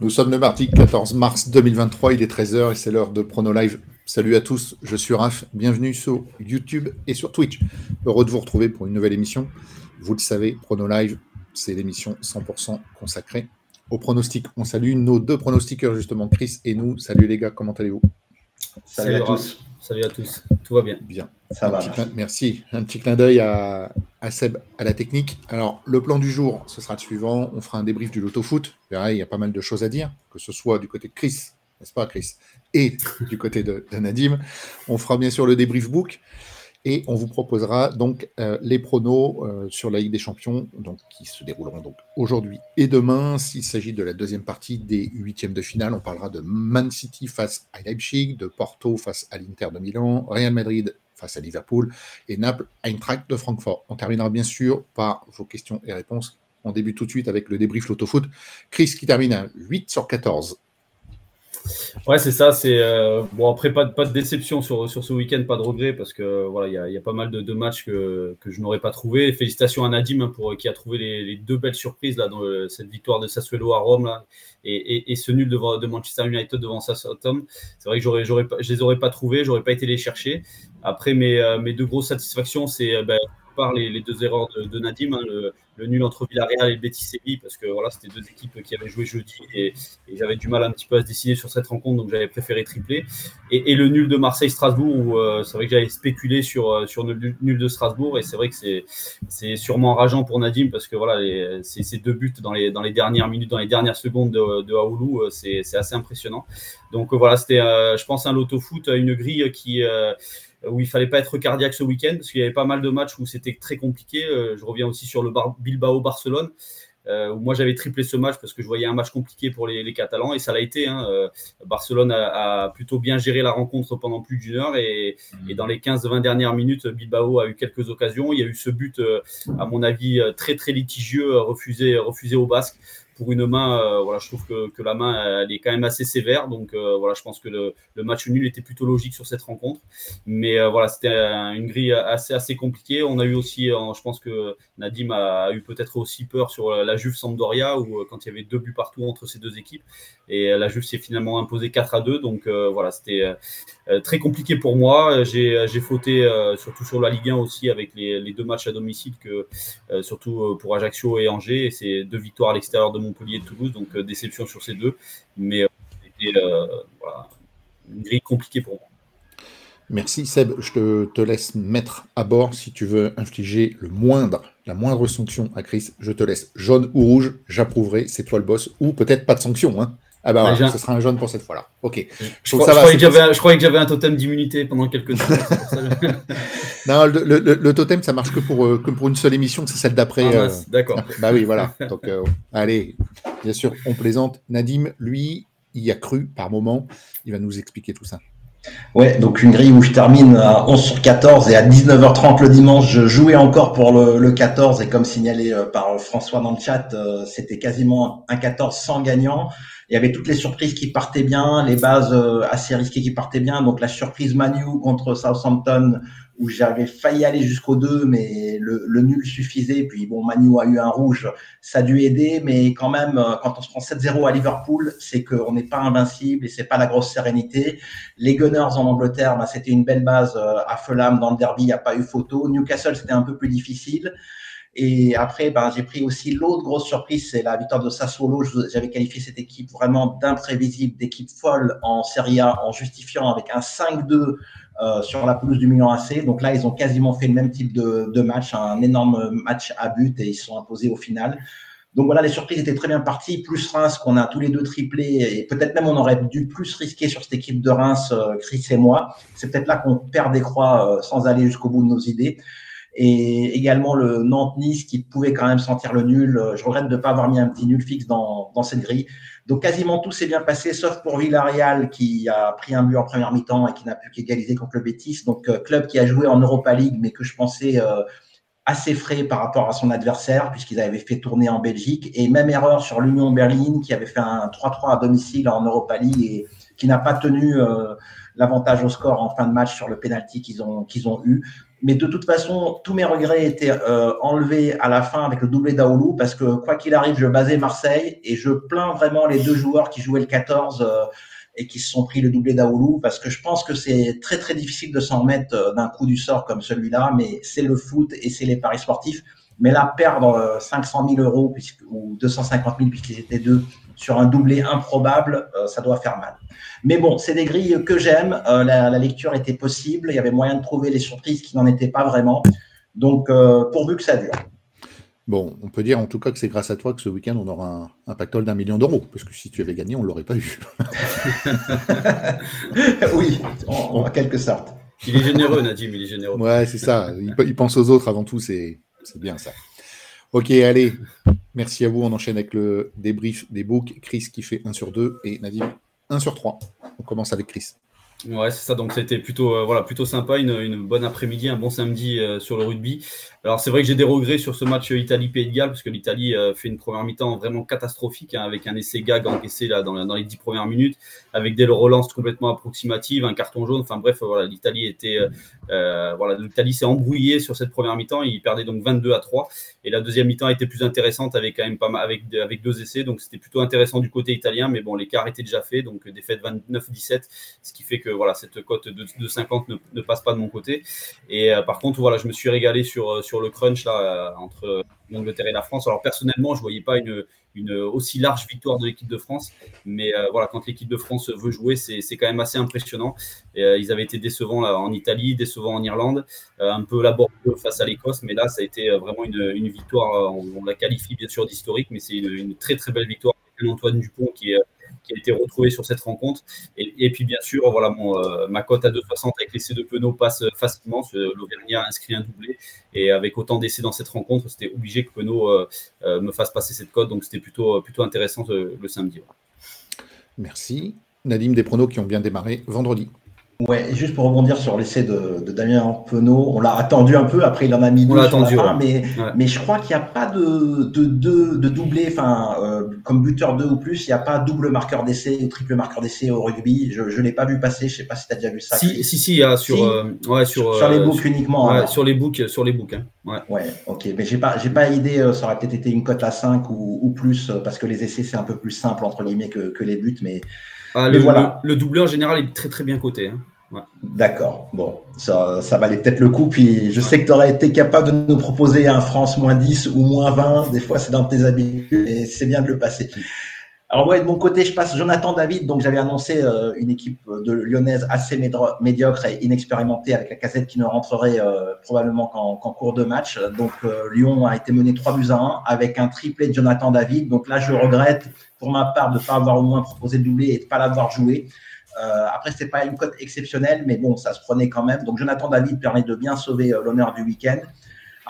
Nous sommes le mardi 14 mars 2023, il est 13h et c'est l'heure de Prono Live. Salut à tous, je suis Raph, bienvenue sur YouTube et sur Twitch. Heureux de vous retrouver pour une nouvelle émission. Vous le savez, Prono Live, c'est l'émission 100% consacrée au pronostic. On salue nos deux pronostiqueurs justement, Chris et nous. Salut les gars, comment allez-vous? Salut, à tous. Salut à tous. Tout va bien. Bien. Ça va. merci. Un petit clin d'œil à, Seb à la technique. Alors, le plan du jour, ce sera le suivant. On fera un débrief du loto foot. il y a pas mal de choses à dire, que ce soit du côté de Chris, n'est-ce pas, Chris, et du côté de, de, Nadim. On fera bien sûr le débrief book. Et on vous proposera donc euh, les pronos euh, sur la Ligue des Champions, donc, qui se dérouleront donc aujourd'hui et demain. S'il s'agit de la deuxième partie des huitièmes de finale, on parlera de Man City face à Leipzig, de Porto face à l'Inter de Milan, Real Madrid face à Liverpool et Naples Eintracht de Francfort. On terminera bien sûr par vos questions et réponses. On débute tout de suite avec le débrief Loto-Foot. Chris qui termine à 8 sur 14. Ouais, c'est ça. C'est euh, bon après pas de, pas de déception sur, sur ce week-end, pas de regret parce que voilà, il y a, y a, pas mal de, matchs que, que je n'aurais pas trouvé. Félicitations à Nadim hein, pour qui a trouvé les, deux belles surprises là dans cette victoire de Sassuolo à Rome là, et, et, ce nul de, de Manchester United devant Southampton. C'est vrai que j'aurais j'aurais je les aurais pas trouvés, j'aurais pas été les chercher. Après mes, euh, mes deux grosses satisfactions, c'est euh, les, deux erreurs de, de Nadim, hein, le, nul entre Villarreal et Betis Séville, parce que voilà, c'était deux équipes qui avaient joué jeudi et, j'avais du mal un petit peu à se décider sur cette rencontre, donc j'avais préféré tripler. Et, le nul de Marseille-Strasbourg, où euh, c'est vrai que j'avais spéculé sur, euh, sur le nul de Strasbourg, et c'est vrai que c'est sûrement enrageant pour Nadim, parce que voilà, ces deux buts dans les, dans les dernières minutes, dans les dernières secondes de, de Aoulou, euh, c'est assez impressionnant. Donc voilà, c'était, je pense, un loto foot, une grille qui où il fallait pas être cardiaque ce week-end parce qu'il y avait pas mal de matchs où c'était très compliqué. Euh, je reviens aussi sur le Bilbao-Barcelone. Euh, où moi j'avais triplé ce match parce que je voyais un match compliqué pour les, Catalans et ça l'a été. Hein. Euh, Barcelone a, plutôt bien géré la rencontre pendant plus d'une heure et, et, dans les 15-20 dernières minutes, Bilbao a eu quelques occasions. Il y a eu ce but, à mon avis, très très litigieux, refusé, refusé au Basque pour une main, euh, voilà, je trouve que, que, la main elle est quand même assez sévère. Donc euh, voilà, je pense que le, match nul était plutôt logique sur cette rencontre. Mais euh, voilà, c'était une grille assez assez compliquée. On a eu aussi, je pense que Nadim a, eu peut-être aussi peur sur la Juve Sampdoria où quand il y avait deux buts partout entre ces deux équipes et la Juve s'est finalement imposée 4 à 2. Donc voilà, c'était très compliqué pour moi. J'ai fauté surtout sur la Ligue 1 aussi avec les, les deux matchs à domicile que surtout pour Ajaccio et Angers. Et c'est deux victoires à l'extérieur de mon Montpellier et Toulouse, donc euh, déception sur ces deux. Mais c'était euh, voilà, une grille compliquée pour moi. Merci Seb, je te, te, laisse mettre à bord si tu veux infliger le moindre, la moindre sanction à Chris. Je te laisse jaune ou rouge, j'approuverai, c'est toi le boss, ou peut-être pas de sanction. Hein. Ah bah voilà, ce sera un jaune pour cette fois-là. Ok. Je, je, crois, je, croyais que j'avais un totem d'immunité pendant quelques temps. non, le, le, le, totem, ça marche que pour, euh, que pour une seule émission, c'est celle d'après. Ah, euh... D'accord. Bah oui, voilà. Donc, euh, allez, bien sûr, on plaisante. Nadim, lui, il y a cru par moment. Il va nous expliquer tout ça. Ouais, donc une grille où je termine à 11 sur 14 et à 19h30 le dimanche, je jouais encore pour le, le 14 et comme signalé par François dans le chat, c'était quasiment un 14 sans gagnant il y avait toutes les surprises qui partaient bien, les bases euh, assez risquées qui partaient bien. Donc la surprise Manu contre Southampton où j'avais failli aller jusqu'au 2, mais le, le, nul suffisait. Puis bon, Manu a eu un rouge, ça a dû aider, mais quand même, euh, quand on se prend 7-0 à Liverpool, c'est qu'on n'est pas invincible et c'est pas la grosse sérénité. Les Gunners en Angleterre, bah, c'était une belle base euh, à Fulham dans le derby, il n'y a pas eu photo. Newcastle, c'était un peu plus difficile. Et après, ben, j'ai pris aussi l'autre grosse surprise, c'est la victoire de Sassuolo. J'avais qualifié cette équipe vraiment d'imprévisible, d'équipe folle en Serie A, en justifiant avec un 5-2 euh, sur la pelouse du Milan AC. Donc là, ils ont quasiment fait le même type de, match, un énorme match à but et ils se sont imposés au final. Donc voilà, les surprises étaient très bien parties, plus Reims qu'on a tous les deux triplé et peut-être même on aurait dû plus risquer sur cette équipe de Reims, euh, Chris et moi. C'est peut-être là qu'on perd des croix euh, sans aller jusqu'au bout de nos idées et également le Nantes-Nice qui pouvait quand même sentir le nul. Je regrette de ne pas avoir mis un petit nul fixe dans, cette grille. Donc quasiment tout s'est bien passé, sauf pour Villarreal qui a pris un but en première mi-temps et qui n'a pu qu'égaliser contre le Betis. Donc euh, club qui a joué en Europa League, mais que je pensais euh, assez frais par rapport à son adversaire, puisqu'ils avaient fait tourner en Belgique. Et même erreur sur l'Union Berlin qui avait fait un 3-3 à domicile en Europa League et qui n'a pas tenu euh, l'avantage au score en fin de match sur le ont, qu'ils ont eu. Mais de toute façon, tous mes regrets étaient euh, enlevés à la fin avec le doublé d'Aoulou parce que quoi qu'il arrive, je basais Marseille et je plains vraiment les deux joueurs qui jouaient le 14 euh, et qui se sont pris le doublé d'Aoulou parce que je pense que c'est très très difficile de s'en remettre euh, d'un coup du sort comme celui-là, mais c'est le foot et c'est les paris sportifs. Mais là, perdre 500 000 euros ou 250 000 puisqu'ils étaient deux sur un doublé improbable, ça doit faire mal. Mais bon, c'est des grilles que j'aime. Euh, la, lecture était possible. Il y avait moyen de trouver les surprises qui n'en étaient pas vraiment. Donc, euh, pourvu que ça dure. Bon, on peut dire en tout cas que c'est grâce à toi que ce week-end, on aura un, pactole d'un million d'euros. Parce que si tu avais gagné, on ne l'aurait pas eu. oui, en, quelque sorte. Il est généreux, Nadim, il est généreux. Ouais, c'est ça. Il, pense aux autres avant tout, c'est bien ça. Ok, allez. Merci à vous. On enchaîne avec le débrief des books. Chris qui fait 1 sur 2 et Nadim 1 sur 3. On commence avec Chris. Ouais, c'est ça. Donc, c'était plutôt, euh, voilà, plutôt sympa. Une, une bonne après-midi, un bon samedi euh, sur le rugby. Alors, c'est vrai que j'ai des regrets sur ce match Italie-Pays de Galles, parce que l'Italie euh, fait une première mi-temps vraiment catastrophique, hein, avec un essai gag encaissé là, dans, les dix premières minutes, avec des relances complètement approximatives, un carton jaune. Enfin, bref, voilà, l'Italie était. voilà, l'Italie s'est embrouillée sur cette première mi-temps. Il perdait donc 22 à 3. Et la deuxième mi-temps était plus intéressante, avec quand même pas mal, avec, deux essais. Donc, c'était plutôt intéressant du côté italien. Mais bon, l'écart était déjà fait. Donc, défaite 29-17, ce qui fait que voilà, cette cote de, 50 ne, passe pas de mon côté. Et euh, par contre, voilà, je me suis régalé sur, euh, le crunch là, euh, entre l'Angleterre et la France. Alors personnellement, je ne voyais pas une, aussi large victoire de l'équipe de France. Mais voilà, quand l'équipe de France veut jouer, c'est quand même assez impressionnant. Et, ils avaient été décevants là, en Italie, décevants en Irlande, un peu laborieux face à l'Écosse. Mais là, ça a été vraiment une, une victoire. On, la qualifie bien sûr d'historique, mais c'est une, une, très très belle victoire. Antoine Dupont qui est qui a été retrouvé sur cette rencontre. Et, puis, bien sûr, voilà, mon, euh, ma cote à 2,60 avec l'essai de Penaud passe facilement. L'Auvergnat inscrit un doublé. Et avec autant d'essais dans cette rencontre, c'était obligé que Penaud euh, euh, me fasse passer cette cote. Donc, c'était plutôt, plutôt intéressant le samedi. Merci. Nadim, des pronos qui ont bien démarré vendredi. Ouais, juste pour rebondir sur l'essai de, de, Damien Penaud, on l'a attendu un peu, après il en a mis deux sur la fin, mais, mais je crois qu'il n'y a pas de, de, de, de doublé, enfin, euh, comme buteur 2 ou plus, il n'y a pas double marqueur d'essai ou triple marqueur d'essai au rugby. Je ne l'ai pas vu passer, je ne sais pas si tu as déjà vu ça. Si, si, si, il y a sur, euh, ouais, sur, sur, les euh, books uniquement. Ouais, sur les books, sur les books. Hein. Ouais. ouais, ok, mais j'ai pas, j'ai pas idée, ça aurait peut-être été une cote à 5 ou, ou plus, parce que les essais c'est un peu plus simple entre guillemets que, que les buts, mais, ah, le, voilà. le, en général est très très bien coté. Hein. D'accord. Bon, ça, ça valait peut-être le coup. Puis je sais que tu aurais été capable de nous proposer un France moins 10 ou moins 20. Des fois, c'est dans tes habitudes et c'est bien de le passer. Alors, moi, de mon côté, je passe Jonathan David. Donc, j'avais annoncé euh, une équipe de lyonnaise assez médiocre et inexpérimentée avec la casette qui ne rentrerait euh, probablement qu'en cours de match. Donc, euh, Lyon a été mené 3 buts à 1 avec un triplé de Jonathan David. Donc là, je regrette pour ma part de ne pas avoir au moins proposé de doubler et de ne pas l'avoir joué. Euh, après, c'est pas une cote exceptionnelle, mais bon, ça se prenait quand même. Donc, Jonathan David permet de bien sauver euh, l'honneur du week-end.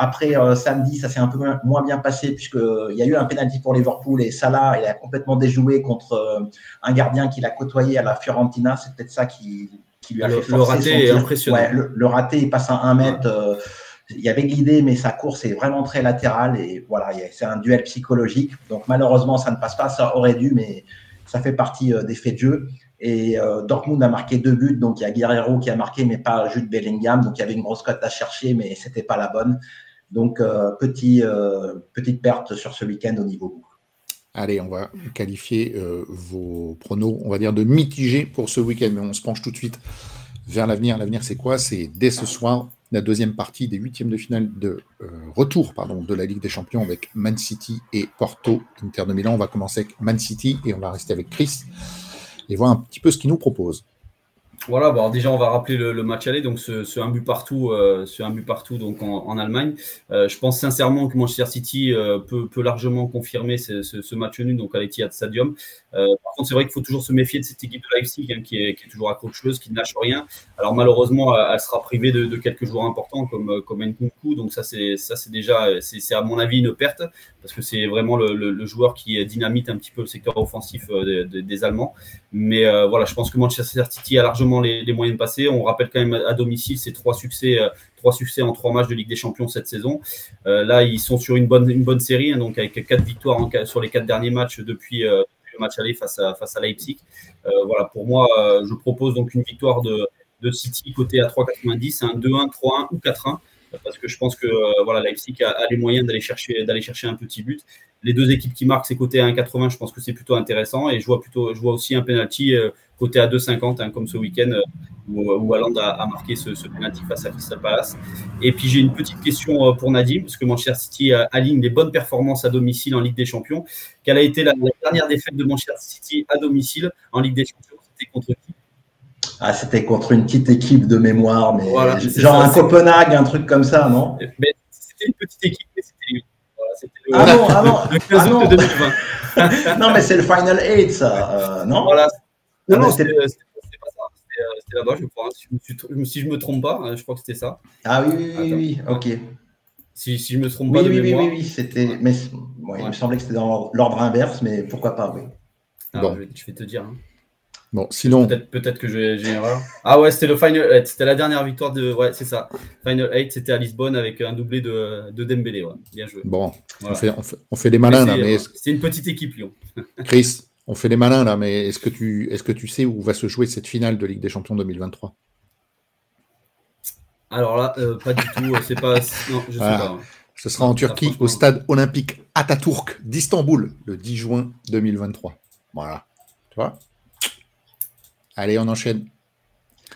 Après, euh, samedi, ça s'est un peu moins bien passé puisqu'il y a eu un penalty pour Liverpool et Salah, il a complètement déjoué contre un gardien qu'il a côtoyé à la Fiorentina. C'est peut-être ça qui, lui a fait forcer Le raté est impressionnant. le, raté, il passe à un mètre. il y avait l'idée, mais sa course est vraiment très latérale et voilà, c'est un duel psychologique. Donc malheureusement, ça ne passe pas. Ça aurait dû, mais ça fait partie des faits de jeu. Et euh, Dortmund a marqué deux buts, donc il y a Guerrero qui a marqué, mais pas Jude Bellingham. Donc il y avait une grosse cote à chercher, mais c'était pas la bonne. Donc euh, petit, euh, petite perte sur ce week-end au niveau Allez, on va qualifier vos pronos, on va dire de mitigés pour ce week-end, mais on se penche tout de suite vers l'avenir. L'avenir, c'est quoi? C'est dès ce soir la deuxième partie des huitièmes de finale de retour pardon, de la Ligue des Champions avec Man City et Porto, Inter de Milan. On va commencer avec Man City et on va rester avec Chris et voir un petit peu ce qu'il nous propose. Voilà, bon, déjà on va rappeler le, match aller, donc ce, un but partout, euh, un but partout donc en, Allemagne. Euh, je pense sincèrement que Manchester City euh, peut, largement confirmer ce, match nul donc à l'Etihad Stadium. Par contre, c'est vrai qu'il faut toujours se méfier de cette équipe de Leipzig hein, qui, est, toujours accrocheuse, qui ne lâche rien. Alors malheureusement, elle sera privée de, de quelques joueurs importants comme comme Nkunku, donc ça c'est ça c'est déjà c'est à mon avis une perte parce que c'est vraiment le, joueur qui dynamite un petit peu le secteur offensif des Allemands. Mais voilà, je pense que Manchester City a largement les, moyens de passer. On rappelle quand même à domicile ces trois succès, euh, trois succès en trois matchs de Ligue des Champions cette saison. Euh, là, ils sont sur une bonne, série, hein, donc avec quatre victoires sur les quatre derniers matchs depuis, euh, le match aller face à, face à Leipzig. voilà, pour moi, je propose donc une victoire de City côté à 3,90, un 2-1, 3-1 ou 4-1 parce que je pense que euh, voilà, Leipzig a, a, les moyens d'aller chercher, d'aller chercher un petit but. Les deux équipes qui marquent, c'est côté à 1,80, je pense que c'est plutôt intéressant. Et je vois, plutôt, je vois aussi un penalty euh, côté à 2,50, hein, comme ce week-end, euh, où, où a, marqué ce, ce penalty face à Crystal Palace. Et puis j'ai une petite question pour Nadim, parce que Manchester City aligne des bonnes performances à domicile en Ligue des Champions. Quelle a été la, la dernière défaite de Manchester City à domicile en Ligue des Champions? C'était contre qui? Ah, c'était contre une petite équipe de mémoire, mais voilà, genre ça, un Copenhague, un truc comme ça, non? C'était une petite équipe, mais c'était voilà, le, ah non, ah non, le 15 août ah non. 2020. non, mais c'est le Final 8, ça, euh, non? Voilà. Non, non, c'était pas ça. C'était là-bas, je crois. Si je, me, si je me trompe pas, je crois que c'était ça. Ah oui, oui, oui, oui, ok. Si, si je me trompe oui, pas de oui, mémoire. Oui, oui, oui, c'était. Mais ouais, il me semblait que c'était dans l'ordre inverse, mais pourquoi pas, oui. Ah, bon. je, vais, je vais te dire. Hein. Bon, sinon. Peut-être peut que j'ai une erreur. Ah ouais, c'était le Final 8. C'était la dernière victoire de. Ouais, c'est ça. Final 8, c'était à Lisbonne avec un doublé de, de Dembélé. Ouais. Bien joué. Bon, voilà. on, fait, on, fait, on, fait, des malins là. mais C'est une petite équipe, Lyon. Chris, on fait des malins là, mais est-ce que, tu, est que tu sais où va se jouer cette finale de Ligue des Champions 2023 Alors là, euh, pas du tout. C'est pas. Non, je voilà. sais pas. Ce sera en Turquie, au stade olympique Atatürk d'Istanbul, le 10 juin 2023. Voilà. Tu vois? Allez, on enchaîne.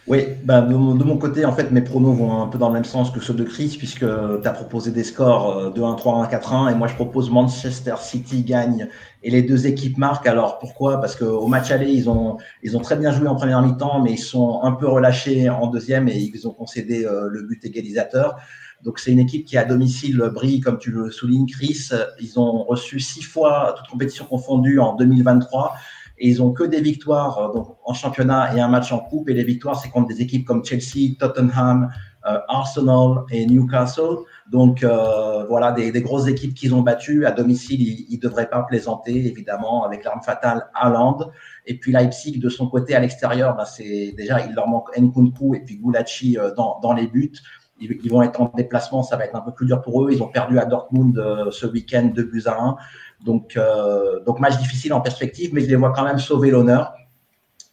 Oui, bah, de, mon, côté, en fait, mes pronos vont un peu dans le même sens que ceux de Chris, puisque tu as proposé des scores de 1-3, 1-4-1, et moi je propose Manchester City gagne et les deux équipes marquent. Alors pourquoi? Parce qu'au match aller, ils ont, ils ont très bien joué en première mi-temps, mais ils sont un peu relâchés en deuxième et ils ont concédé euh, le but égalisateur. Donc c'est une équipe qui à domicile brille, comme tu le soulignes, Chris. Ils ont reçu six fois, toutes compétitions confondues, en 2023 et ils ont que des victoires donc, en championnat et un match en coupe. Et les victoires, c'est contre des équipes comme Chelsea, Tottenham, euh, Arsenal et Newcastle. Donc euh, voilà, des, grosses équipes qu'ils ont battues. À domicile, ils ne devraient pas plaisanter, évidemment, avec l'arme fatale Haaland. Et puis Leipzig, de son côté, à l'extérieur, ben, c'est déjà, il leur manque Nkunku et puis Gulacsi euh, dans, les buts. Ils, vont être en déplacement, ça va être un peu plus dur pour eux. Ils ont perdu à Dortmund euh, ce week-end 2 buts à 1. Donc, euh, donc match difficile en perspective, mais je les vois quand même sauver l'honneur.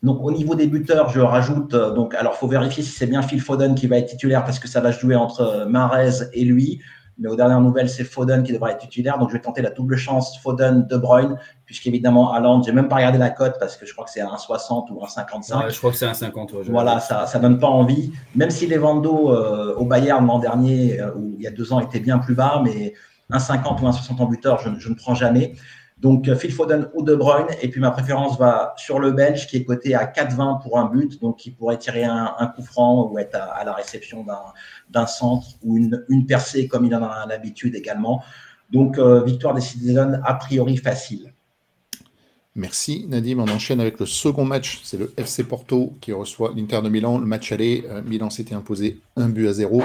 Donc au niveau des buteurs, je rajoute euh, donc alors faut vérifier si c'est bien Phil Foden qui va être titulaire parce que ça va jouer entre Marez et lui. Mais aux dernières nouvelles, c'est Foden qui devrait être titulaire. Donc je vais tenter la double chance Foden De Bruyne, puisqu'évidemment Haaland, j'ai même pas regardé la cote parce que je crois que c'est 1,60 ou 1,55. Ouais, je crois que c'est 1,50. Ouais, voilà, ça ça donne pas envie. Même si les Vando euh, au Bayern l'an dernier euh, ou il y a deux ans étaient bien plus bas, mais 1,50 ou 1,60 en buteur, je, ne prends jamais. Donc Phil Foden ou De Bruyne. Et puis ma préférence va sur le Belge qui est coté à 4,20 pour un but, donc qui pourrait tirer un, coup franc ou être à, la réception d'un centre ou une, une, percée comme il en a l'habitude également. Donc euh, victoire des Citizens a priori facile. Merci Nadim. On enchaîne avec le second match. C'est le FC Porto qui reçoit l'Inter de Milan. Le match aller, euh, Milan s'était imposé un but à zéro.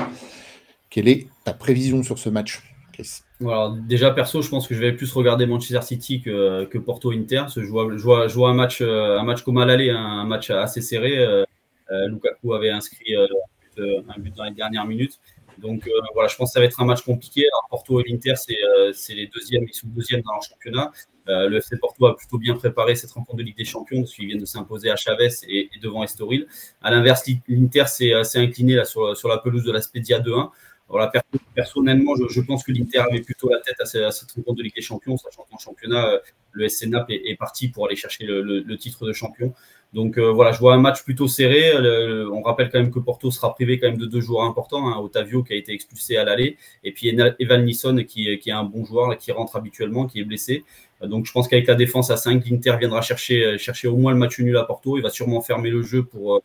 Quelle est ta prévision sur ce match? Déjà, perso, je pense que je vais plus regarder Manchester City que, Porto Inter. Je, vois, un match, un match comme à l'aller, un match assez serré. Euh, Lukaku avait inscrit euh, un but dans les dernières minutes. Donc euh, voilà, je pense que ça va être un match compliqué. Porto et l'Inter, c'est les deuxièmes, ils sont deuxièmes dans leur championnat. Euh, le FC Porto a plutôt bien préparé cette rencontre de Ligue des Champions parce qu'ils viennent de s'imposer à Chavez et, devant Estoril. À l'inverse, l'Inter s'est incliné sur la pelouse de la Spedia 2-1. Voilà, personnellement, je, je pense que l'Inter avait plutôt la tête à, cette, rencontre de Ligue des Champions, sachant qu'en championnat, le SC Naples est, parti pour aller chercher le, le, le titre de champion. Donc euh, voilà, je vois un match plutôt serré. On rappelle quand même que Porto sera privé quand même de deux joueurs importants, hein, Otavio qui a été expulsé à l'aller, et puis Evan Nisson qui, qui est un bon joueur, qui rentre habituellement, qui est blessé. Donc je pense qu'avec la défense à 5, l'Inter viendra chercher, chercher au moins le match nul à Porto. Il va sûrement fermer le jeu pour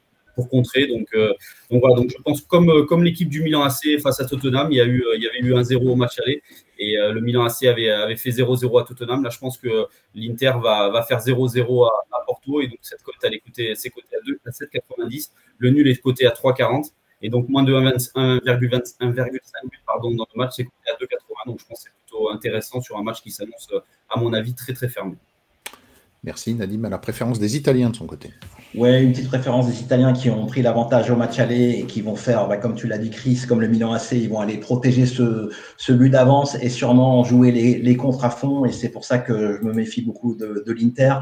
contrer. Donc, euh, donc voilà, donc je pense comme, euh, comme l'équipe du Milan AC face à Tottenham, il y, a eu, il y avait eu un 0 au match aller et euh, le Milan AC avait, avait fait 0-0 à Tottenham. Là, je pense que l'Inter va, va faire 0-0 à, à, Porto et donc cette cote, elle est cotée, c'est coté à, 2, à 7,90. Le nul est coté à 3,40 et donc moins de 1,5 but pardon, dans le match, c'est coté à 2,80. Donc je pense que c'est plutôt intéressant sur un match qui s'annonce, à mon avis, très très fermé. Merci Nadim, à la préférence des Italiens de son côté. Ouais, une petite préférence des Italiens qui ont pris l'avantage au match aller et qui vont faire, bah, comme tu l'as dit, Chris, comme le Milan AC, ils vont aller protéger ce, ce but d'avance et sûrement jouer les, les contres à fond. Et c'est pour ça que je me méfie beaucoup de, de l'Inter.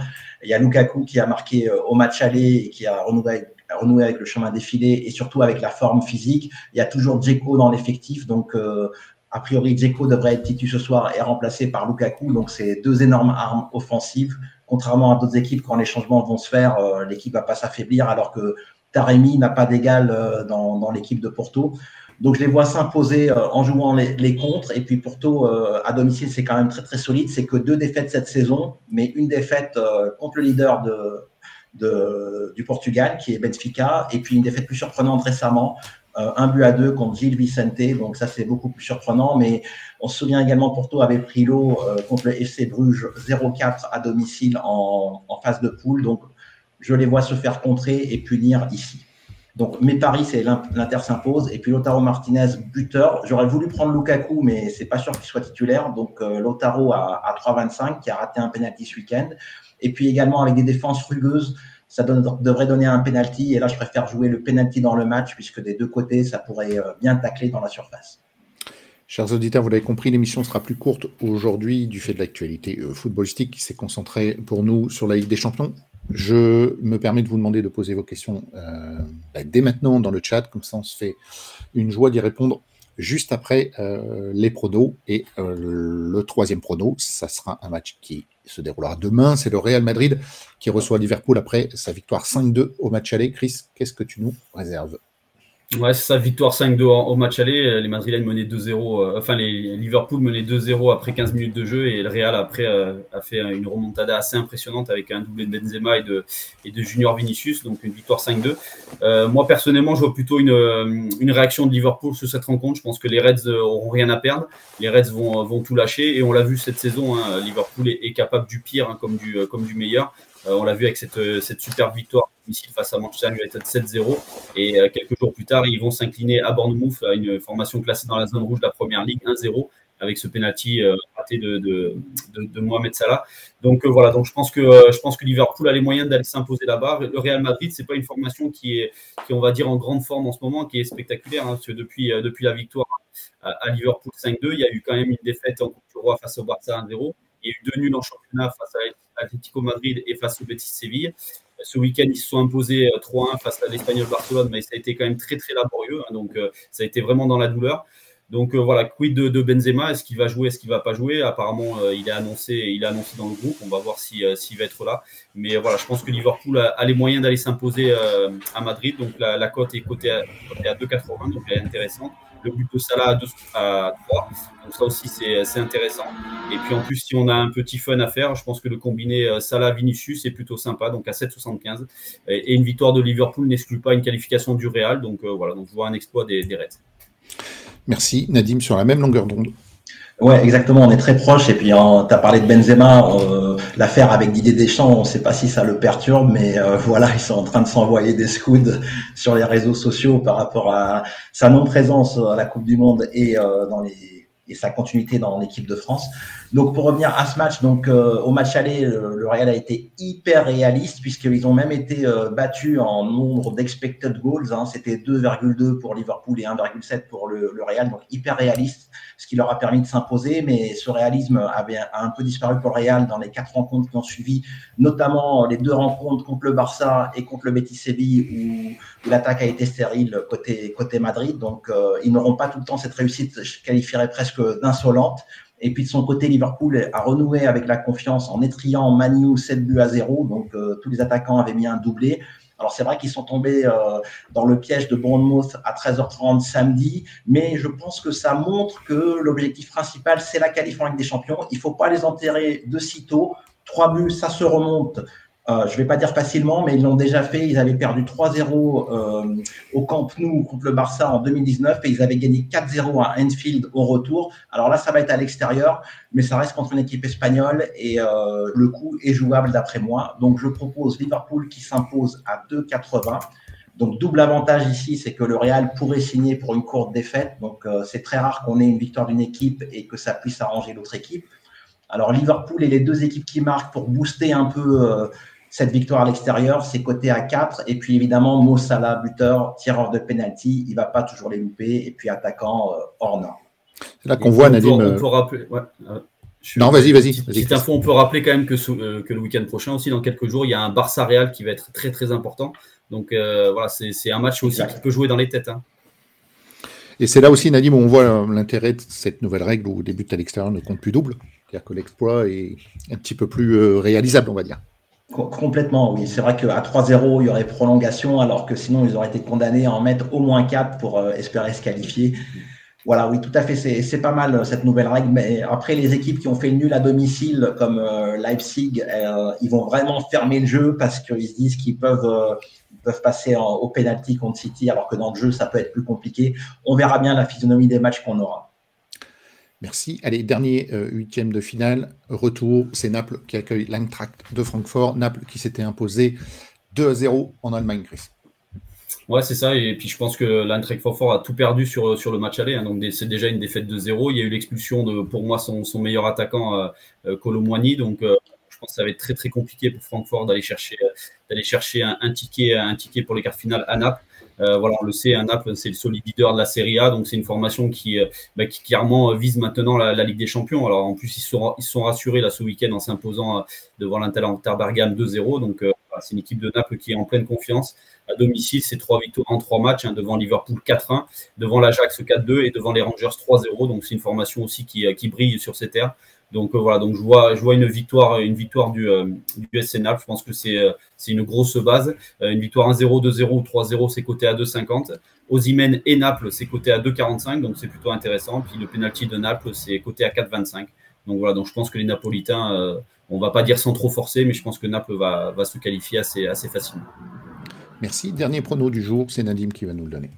Il y a Lukaku qui a marqué au match aller et qui a renouvelé, renouer avec le chemin défilé et surtout avec la forme physique. Il y a toujours Djeko dans l'effectif, donc a priori, Djeko devrait être titu ce soir et remplacé par Lukaku. Donc, c'est deux énormes armes offensives. Contrairement à d'autres équipes, quand les changements vont se faire, l'équipe va pas s'affaiblir, alors que Taremi n'a pas d'égal dans, dans l'équipe de Porto. Donc je les vois s'imposer euh, en jouant les, les, contres. Et puis Porto euh, à domicile, c'est quand même très très solide. C'est que deux défaites cette saison, mais une défaite euh, contre le leader de, de, du Portugal, qui est Benfica, et puis une défaite plus surprenante récemment, un but à deux contre Gilles Vicente. Donc ça c'est beaucoup plus surprenant. Mais on se souvient également Porto avait pris l'eau contre le FC Bruges 0-4 à domicile en, en phase de poule. Donc je les vois se faire contrer et punir ici. Donc, mes paris, c'est l'Inter s'impose. Et puis, Lotaro Martinez, buteur. J'aurais voulu prendre Lukaku, mais c'est pas sûr qu'il soit titulaire. Donc, euh, Lotaro à, à 3,25, qui a raté un penalty ce week-end. Et puis, également, avec des défenses rugueuses, ça devrait donner un penalty. Et là, je préfère jouer le penalty dans le match, puisque des deux côtés, ça pourrait euh, bien tacler dans la surface. Chers auditeurs, vous l'avez compris, l'émission sera plus courte aujourd'hui du fait de l'actualité euh, footballistique qui s'est concentrée pour nous sur la Ligue des Champions. Je me permets de vous demander de poser vos questions euh, bah, dès maintenant dans le chat, comme ça on se fait une joie d'y répondre juste après les pronos. Et le troisième prono, ça sera un match qui se déroulera demain. C'est le Real Madrid qui reçoit Liverpool après sa victoire 5-2 au match aller. Chris, qu'est-ce que tu nous réserves? Ouais, c'est ça, victoire 5-2 au match aller. Les Madrilènes menaient 2-0, euh, enfin les Liverpool menaient 2-0 après 15 minutes de jeu et le Real après euh, a fait une remontada assez impressionnante avec un doublé de Benzema et de, et de Junior Vinicius, donc une victoire 5-2. Euh, moi personnellement, je vois plutôt une, une réaction de Liverpool sur cette rencontre. Je pense que les Reds auront rien à perdre. Les Reds vont, vont tout lâcher et on l'a vu cette saison. Hein, Liverpool est, capable du pire hein, comme, du, comme du meilleur. on l'a vu avec cette, cette super victoire face à Manchester United 7-0. Et euh, quelques jours plus tard, ils vont s'incliner à Bournemouth, une formation classée dans la zone rouge de la première ligue 1-0 avec ce penalty euh, raté de, Mohamed Salah. Donc euh, voilà, donc je pense que je pense que Liverpool a les moyens d'aller s'imposer là-bas. Le Real Madrid, c'est pas une formation qui est qui on va dire en grande forme en ce moment, qui est spectaculaire. Hein, parce que depuis depuis la victoire à, Liverpool 5-2, il y a eu quand même une défaite en Coupe du Roi face au Barça 1-0. Il y a eu deux nuls en championnat face à Atlético Madrid et face au Betis Séville. Ce week-end, ils se sont imposés 3-1 euh, face à l'Espagnol Barcelone, mais ça a été quand même très très laborieux. Hein, donc euh, ça a été vraiment dans la douleur. Donc euh, voilà, quid de, Benzema? Est-ce qu'il va jouer? Est-ce qu'il va pas jouer? Apparemment, il est annoncé, il est annoncé dans le groupe. On va voir s'il va être là. Mais voilà, je pense que Liverpool a, les moyens d'aller s'imposer à Madrid. Donc la, cote est cotée à, à 2,80, donc elle est intéressante de Salah à, 3. Donc ça aussi, c'est intéressant. Et puis en plus, si on a un petit fun à faire, je pense que le combiné euh, Salah-Vinicius est plutôt sympa, donc à 7,75. Et, une victoire de Liverpool n'exclut pas une qualification du Real. Donc euh, voilà, donc je vois un exploit des, des Reds. Merci Nadim, sur la même longueur d'onde. Ouais, exactement. On est très proche. Et puis, tu as parlé de Benzema, euh, l'affaire avec Didier Deschamps. On ne sait pas si ça le perturbe, mais euh, voilà, ils sont en train de s'envoyer des scouds sur les réseaux sociaux par rapport à sa non-présence à la Coupe du Monde et euh, dans les et sa continuité dans l'équipe de France. Donc pour revenir à ce match, donc euh, au match aller, le, Real a été hyper réaliste puisqu'ils ont même été euh, battus en nombre d'expected goals. Hein. C'était 2,2 pour Liverpool et 1,7 pour le, le, Real, donc hyper réaliste, ce qui leur a permis de s'imposer. Mais ce réalisme avait a un peu disparu pour le Real dans les quatre rencontres qui ont suivi, notamment les deux rencontres contre le Barça et contre le Betis Séville où, l'attaque a été stérile côté côté Madrid. Donc euh, ils n'auront pas tout le temps cette réussite, je qualifierais presque d'insolente. Et puis de son côté, Liverpool a renoué avec la confiance en étriant Manu 7 buts à 0. Donc euh, tous les attaquants avaient mis un doublé. Alors c'est vrai qu'ils sont tombés euh, dans le piège de Bournemouth à 13h30 samedi, mais je pense que ça montre que l'objectif principal, c'est la qualif en Ligue des Champions. Il ne faut pas les enterrer de sitôt. Trois buts, ça se remonte. Euh, je ne vais pas dire facilement, mais ils l'ont déjà fait. Ils avaient perdu 3-0 euh, au Camp Nou contre le Barça en 2019 et ils avaient gagné 4-0 à Enfield au retour. Alors là, ça va être à l'extérieur, mais ça reste contre une équipe espagnole et euh, le coup est jouable d'après moi. Donc je propose Liverpool qui s'impose à 2,80. Donc double avantage ici, c'est que le Real pourrait signer pour une courte défaite. Donc c'est très rare qu'on ait une victoire d'une équipe et que ça puisse arranger l'autre équipe. Alors Liverpool et les deux équipes qui marquent pour booster un peu cette victoire à l'extérieur, c'est coté à 4. Et puis évidemment, Mo Salah, buteur, tireur de penalty, il va pas toujours les louper. Et puis attaquant euh, hors norme. C'est là qu'on voit, Nadim. On peut, rappeler. Euh, non, vas-y, vas-y. Petite info, on peut rappeler quand même que, euh, que le week-end prochain aussi, dans quelques jours, il y a un Barça Real qui va être très très important. Donc voilà, c'est un match aussi qui peut jouer dans les têtes. Hein. Et c'est là aussi, Nadim, où on voit l'intérêt de cette nouvelle règle où début à l'extérieur ne compte plus double. C'est-à-dire que l'exploit est un petit peu plus réalisable, on va dire. Complètement, oui. C'est vrai qu'à 3-0, il y aurait prolongation, alors que sinon, ils auraient été condamnés à en mettre au moins 4 pour euh, espérer se qualifier. Voilà, oui, tout à fait. C'est pas mal cette nouvelle règle. Mais après, les équipes qui ont fait le nul à domicile, comme euh, Leipzig, euh, ils vont vraiment fermer le jeu parce qu'ils se disent qu'ils peuvent, peuvent passer au penalty contre City, alors que dans le jeu, ça peut être plus compliqué. On verra bien la physionomie des matchs qu'on aura. Merci. Allez, dernier euh, huitième de finale. Retour, c'est Naples qui accueille l'Eintracht de Francfort. Naples qui s'était imposé 2 à 0 en Allemagne, Chris. Ouais, c'est ça. Et puis je pense que l'Eintracht Francfort a tout perdu sur, sur le match aller. Hein. donc c'est déjà une défaite de 0. Il y a eu l'expulsion de, pour moi, son, son meilleur attaquant, euh, euh Donc euh, je pense que ça va être très très compliqué pour Francfort d'aller chercher, chercher un, un, ticket, un ticket pour les quarts finales à Naples. Euh, voilà, on le sait, un Naples, c'est le solide leader de la Serie A, donc c'est une formation qui, euh, bah, qui clairement vise maintenant la, Ligue des Champions. Alors en plus, ils sont, ils sont rassurés là ce week-end en s'imposant euh, devant l'Inter Bergame 2-0. Donc c'est une équipe de Naples qui est en pleine confiance. À domicile, c'est trois victoires en trois matchs, hein, devant Liverpool 4-1, devant l'Ajax 4-2 et devant les Rangers 3-0. Donc c'est une formation aussi qui, qui brille sur ces terres. Donc euh, voilà, donc je vois, je vois une victoire, une victoire du, euh, du SC Je pense que c'est euh, une grosse base. une victoire 1-0, 2-0 ou 3-0, c'est coté à 2,50. Ozymen et Naples, c'est coté à 2,45, donc c'est plutôt intéressant. Puis le penalty de Naples, c'est coté à 4,25. Donc voilà, donc je pense que les Napolitains, euh, on va pas dire sans trop forcer, mais je pense que Naples va, va se qualifier assez, assez facilement. Merci. Dernier prono du jour, c'est Nadim qui va nous le donner.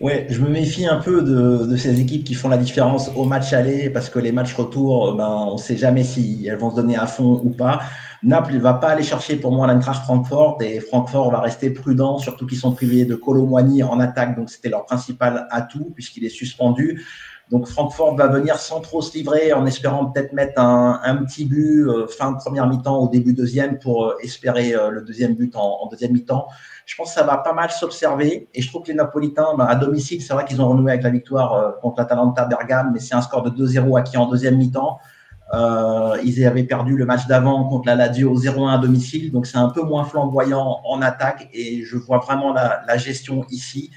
Ouais, je me méfie un peu de, de, ces équipes qui font la différence au match aller parce que les matchs retour, ben, on ne sait jamais si elles vont se donner à fond ou pas. Naples ne va pas aller chercher pour moi l'Eintracht Francfort et Francfort va rester prudent, surtout qu'ils sont privés de Colomboigny en attaque, donc c'était leur principal atout puisqu'il est suspendu. Donc Francfort va venir sans trop se livrer en espérant peut-être mettre un, petit but euh, fin de première mi-temps au début deuxième pour euh, espérer euh, le deuxième but en deuxième mi-temps. Je pense que ça va pas mal s'observer. Et je trouve que les Napolitains, bah, à domicile, c'est vrai qu'ils ont renoué avec la victoire euh, contre l'Atalanta Bergame, mais c'est un score de 2-0 acquis en deuxième mi-temps. Euh, ils avaient perdu le match d'avant contre la Lazio 0-1 à domicile, donc c'est un peu moins flamboyant en attaque et je vois vraiment la, la gestion ici.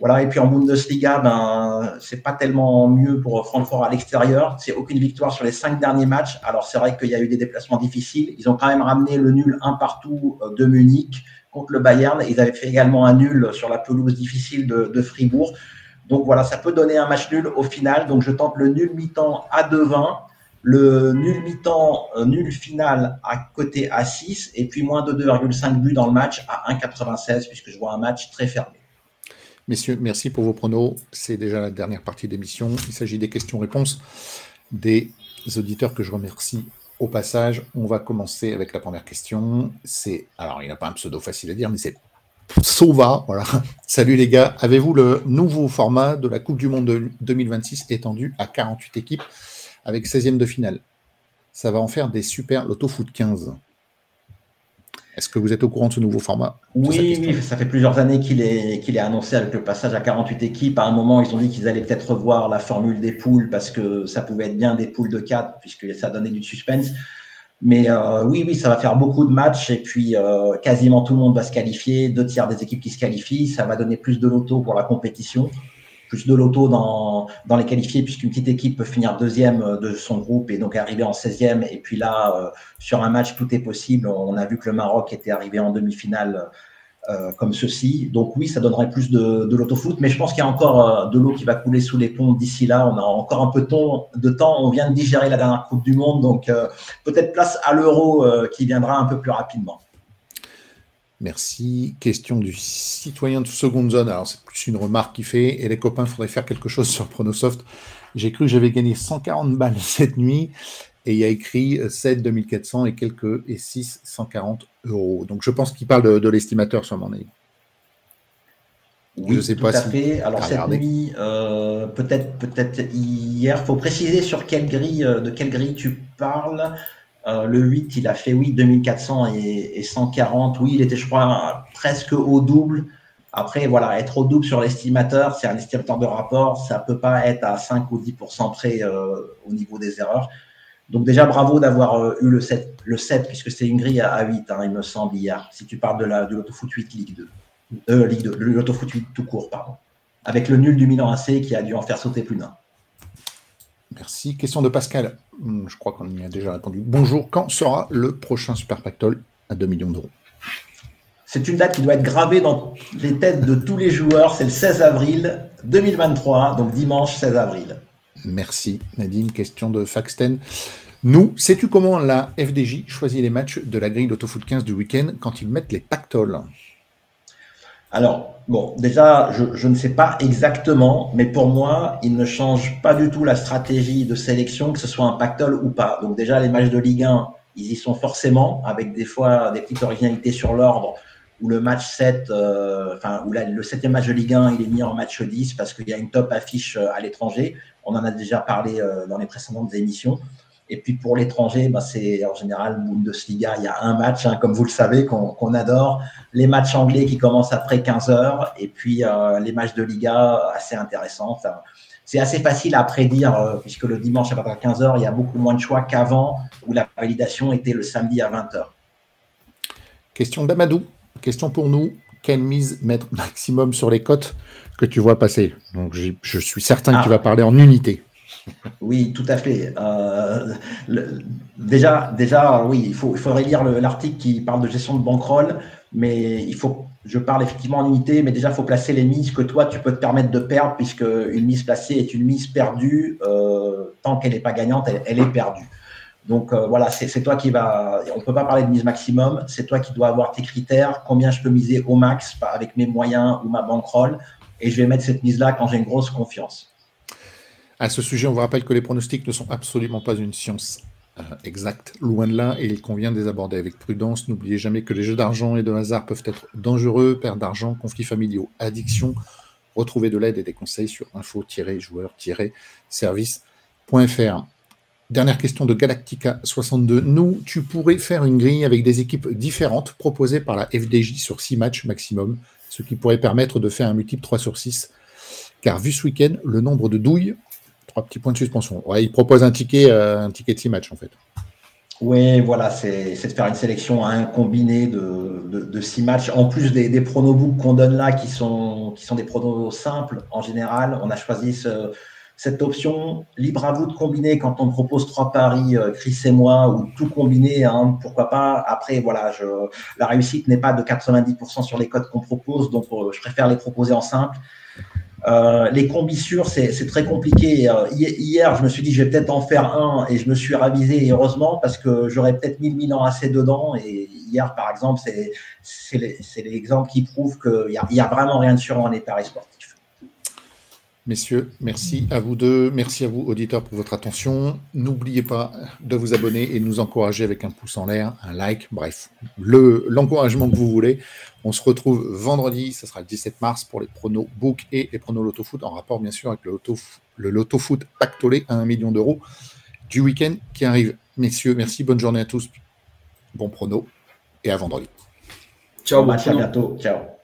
Voilà, et puis en Bundesliga, ben, c'est pas tellement mieux pour Francfort à l'extérieur. C'est aucune victoire sur les cinq derniers matchs. Alors c'est vrai qu'il y a eu des déplacements difficiles. Ils ont quand même ramené le nul un partout euh, de Munich contre le Bayern. Ils avaient fait également un nul sur la pelouse difficile de, Fribourg. Donc voilà, ça peut donner un match nul au final. Donc je tente le nul mi-temps à 2-20, le nul mi-temps, euh, nul final à côté à 6, et puis moins de 2,5 buts dans le match à 1,96, puisque je vois un match très fermé. Messieurs, merci pour vos pronos. C'est déjà la dernière partie d'émission. Il s'agit des questions-réponses des auditeurs que je remercie au passage, on va commencer avec la première question. C'est, alors il n'y a pas un pseudo facile à dire, mais c'est Sova. Voilà. Salut les gars. Avez-vous le nouveau format de la Coupe du Monde de 2026 étendu à 48 équipes avec 16e de finale? Ça va en faire des super Loto Foot 15. Est-ce que vous êtes au courant de ce nouveau format Oui, oui, ça fait plusieurs années qu'il est, qu'il est annoncé avec le passage à 48 équipes. À un moment, ils ont dit qu'ils allaient peut-être revoir la formule des poules parce que ça pouvait être bien des poules de 4 puisque ça donnait du suspense. Mais euh, oui, oui, ça va faire beaucoup de matchs et puis euh, quasiment tout le monde va se qualifier, deux tiers des équipes qui se qualifient. Ça va donner plus de loto pour la compétition plus de loto dans, les qualifiés, puisqu'une petite équipe peut finir deuxième euh, de son groupe et donc arriver en 16e. Et puis là, euh, sur un match, tout est possible. On a vu que le Maroc était arrivé en demi-finale euh, comme ceci. Donc oui, ça donnerait plus de, de l'autofoot, mais je pense qu'il y a encore de l'eau qui va couler sous les ponts d'ici là. On a encore un peu de temps. On vient de digérer la dernière Coupe du Monde, donc peut-être place à l'euro qui viendra un peu plus rapidement. Merci. Question du citoyen de seconde zone. Alors, c'est plus une remarque qu'il fait. Et les copains, il faudrait faire quelque chose sur Pronosoft. J'ai cru que j'avais gagné 140 balles cette nuit. Et il y a écrit 7 2400 et quelques et 6 140 euros. Donc, je pense qu'il parle de, l'estimateur sur mon avis. Oui, je sais tout pas à fait. Alors, cette nuit, euh, peut-être peut-être hier, il faut préciser sur quelle grille, euh, de quelle grille tu parles. Euh, le 8, il a fait, oui, 2400 et, 140. Oui, il était, je crois, presque au double. Après, voilà, être au double sur l'estimateur, c'est un estimateur de rapport. Ça ne peut pas être à 5 ou 10% près euh, au niveau des erreurs. Donc déjà, bravo d'avoir eu le 7, le 7 puisque c'est une grille à 8, hein, il me semble, hier, si tu parles de, la, de l'autofoot 8 Ligue 2. Euh, Ligue 2, l'autofoot 8 tout court, pardon. Avec le nul du Milan AC qui a dû en faire sauter plus d'un. Merci. Question de Pascal. Hmm, je crois qu'on y a déjà répondu. Bonjour, quand sera le prochain Super Pactol à 2 millions d'euros? C'est une date qui doit être gravée dans les têtes de tous les joueurs. C'est le 16 avril 2023, donc dimanche 16 avril. Merci Nadine. Question de Faxten. Nous, sais-tu comment la FDJ choisit les matchs de la grille d'Autofoot 15 du week-end quand ils mettent les pactoles? Alors, bon, déjà, je, ne sais pas exactement, mais pour moi, ils ne changent pas du tout la stratégie de sélection, que ce soit un pactole ou pas. Donc déjà, les matchs de Ligue 1, ils y sont forcément, avec des fois des petites originalités sur l'ordre, où le match 7, euh, où le septième match de Ligue 1, il est mis en match 10 parce qu'il y a une top affiche euh, à l'étranger. On en a déjà parlé euh, dans les précédentes émissions. Et puis pour l'étranger, bah, c'est en général Bundesliga, il y a un match, hein, comme vous le savez, qu'on adore. Les matchs anglais qui commencent après 15 heures, et puis euh, les matchs de Liga assez intéressants. c'est assez facile à prédire, euh, puisque le dimanche à partir de 15 heures, il y a beaucoup moins de choix qu'avant, où la validation était le samedi à 20 heures. Question d'Amadou, question pour nous. Quelle mise mettre maximum sur les cotes que tu vois passer? Donc, je suis certain que tu ah. vas parler en unité. Oui, tout à fait. Euh, déjà, déjà, oui, il, faut, il faudrait lire l'article qui parle de gestion de bankroll, mais il faut, je parle effectivement en unité, mais déjà, il faut placer les mises que toi, tu peux te permettre de perdre, puisque une mise placée est une mise perdue. Euh, tant qu'elle n'est pas gagnante, elle, est perdue. Donc euh, voilà, c'est toi qui va. On ne peut pas parler de mise maximum. C'est toi qui dois avoir tes critères. Combien je peux miser au max avec mes moyens ou ma bankroll. Et je vais mettre cette mise-là quand j'ai une grosse confiance. À ce sujet, on vous rappelle que les pronostics ne sont absolument pas une science euh, exacte, loin de là, et il convient de les aborder avec prudence. N'oubliez jamais que les jeux d'argent et de hasard peuvent être dangereux, perte d'argent, conflits familiaux, addiction. Retrouvez de l'aide et des conseils sur info-joueur-service.fr. Dernière question de Galactica62. Nous, tu pourrais faire une grille avec des équipes différentes proposées par la FDJ sur 6 matchs maximum, ce qui pourrait permettre de faire un multiple 3 sur 6. Car vu ce week-end, le nombre de douilles Trois petits points de suspension. Il propose un ticket, euh, un ticket de six matchs en fait. Oui, voilà, c'est de faire une sélection à un combiné de, six matchs. En plus des, des pronobooks qu'on donne là, qui sont, qui sont des pronos simples en général, on a choisi cette option. Libre à vous de combiner quand on propose trois paris, euh, Chris et moi, ou tout combiner, hein, pourquoi pas. Après, voilà, la réussite n'est pas de 90% sur les codes qu'on propose, donc euh, je préfère les proposer en simple. Euh, les combissures, c'est très compliqué. Euh, hier, je me suis dit, je vais peut-être en faire un et je me suis ravisé, heureusement, parce que j'aurais peut-être mis le Milan assez dedans. Et hier, par exemple, c'est l'exemple qui prouve qu'il n'y a, a, vraiment rien de sûr en les paris. Messieurs, merci à vous deux, merci à vous auditeurs pour votre attention. N'oubliez pas de vous abonner et de nous encourager avec un pouce en l'air, un like, bref, l'encouragement que vous voulez. On se retrouve vendredi, ce sera le 17 mars pour les pronos book et les pronos loto foot en rapport bien sûr avec le loto, le loto foot pactolé à 1 million d'euros du week-end qui arrive. Messieurs, merci, bonne journée à tous, bon prono et à vendredi. Ciao, à bientôt, ciao.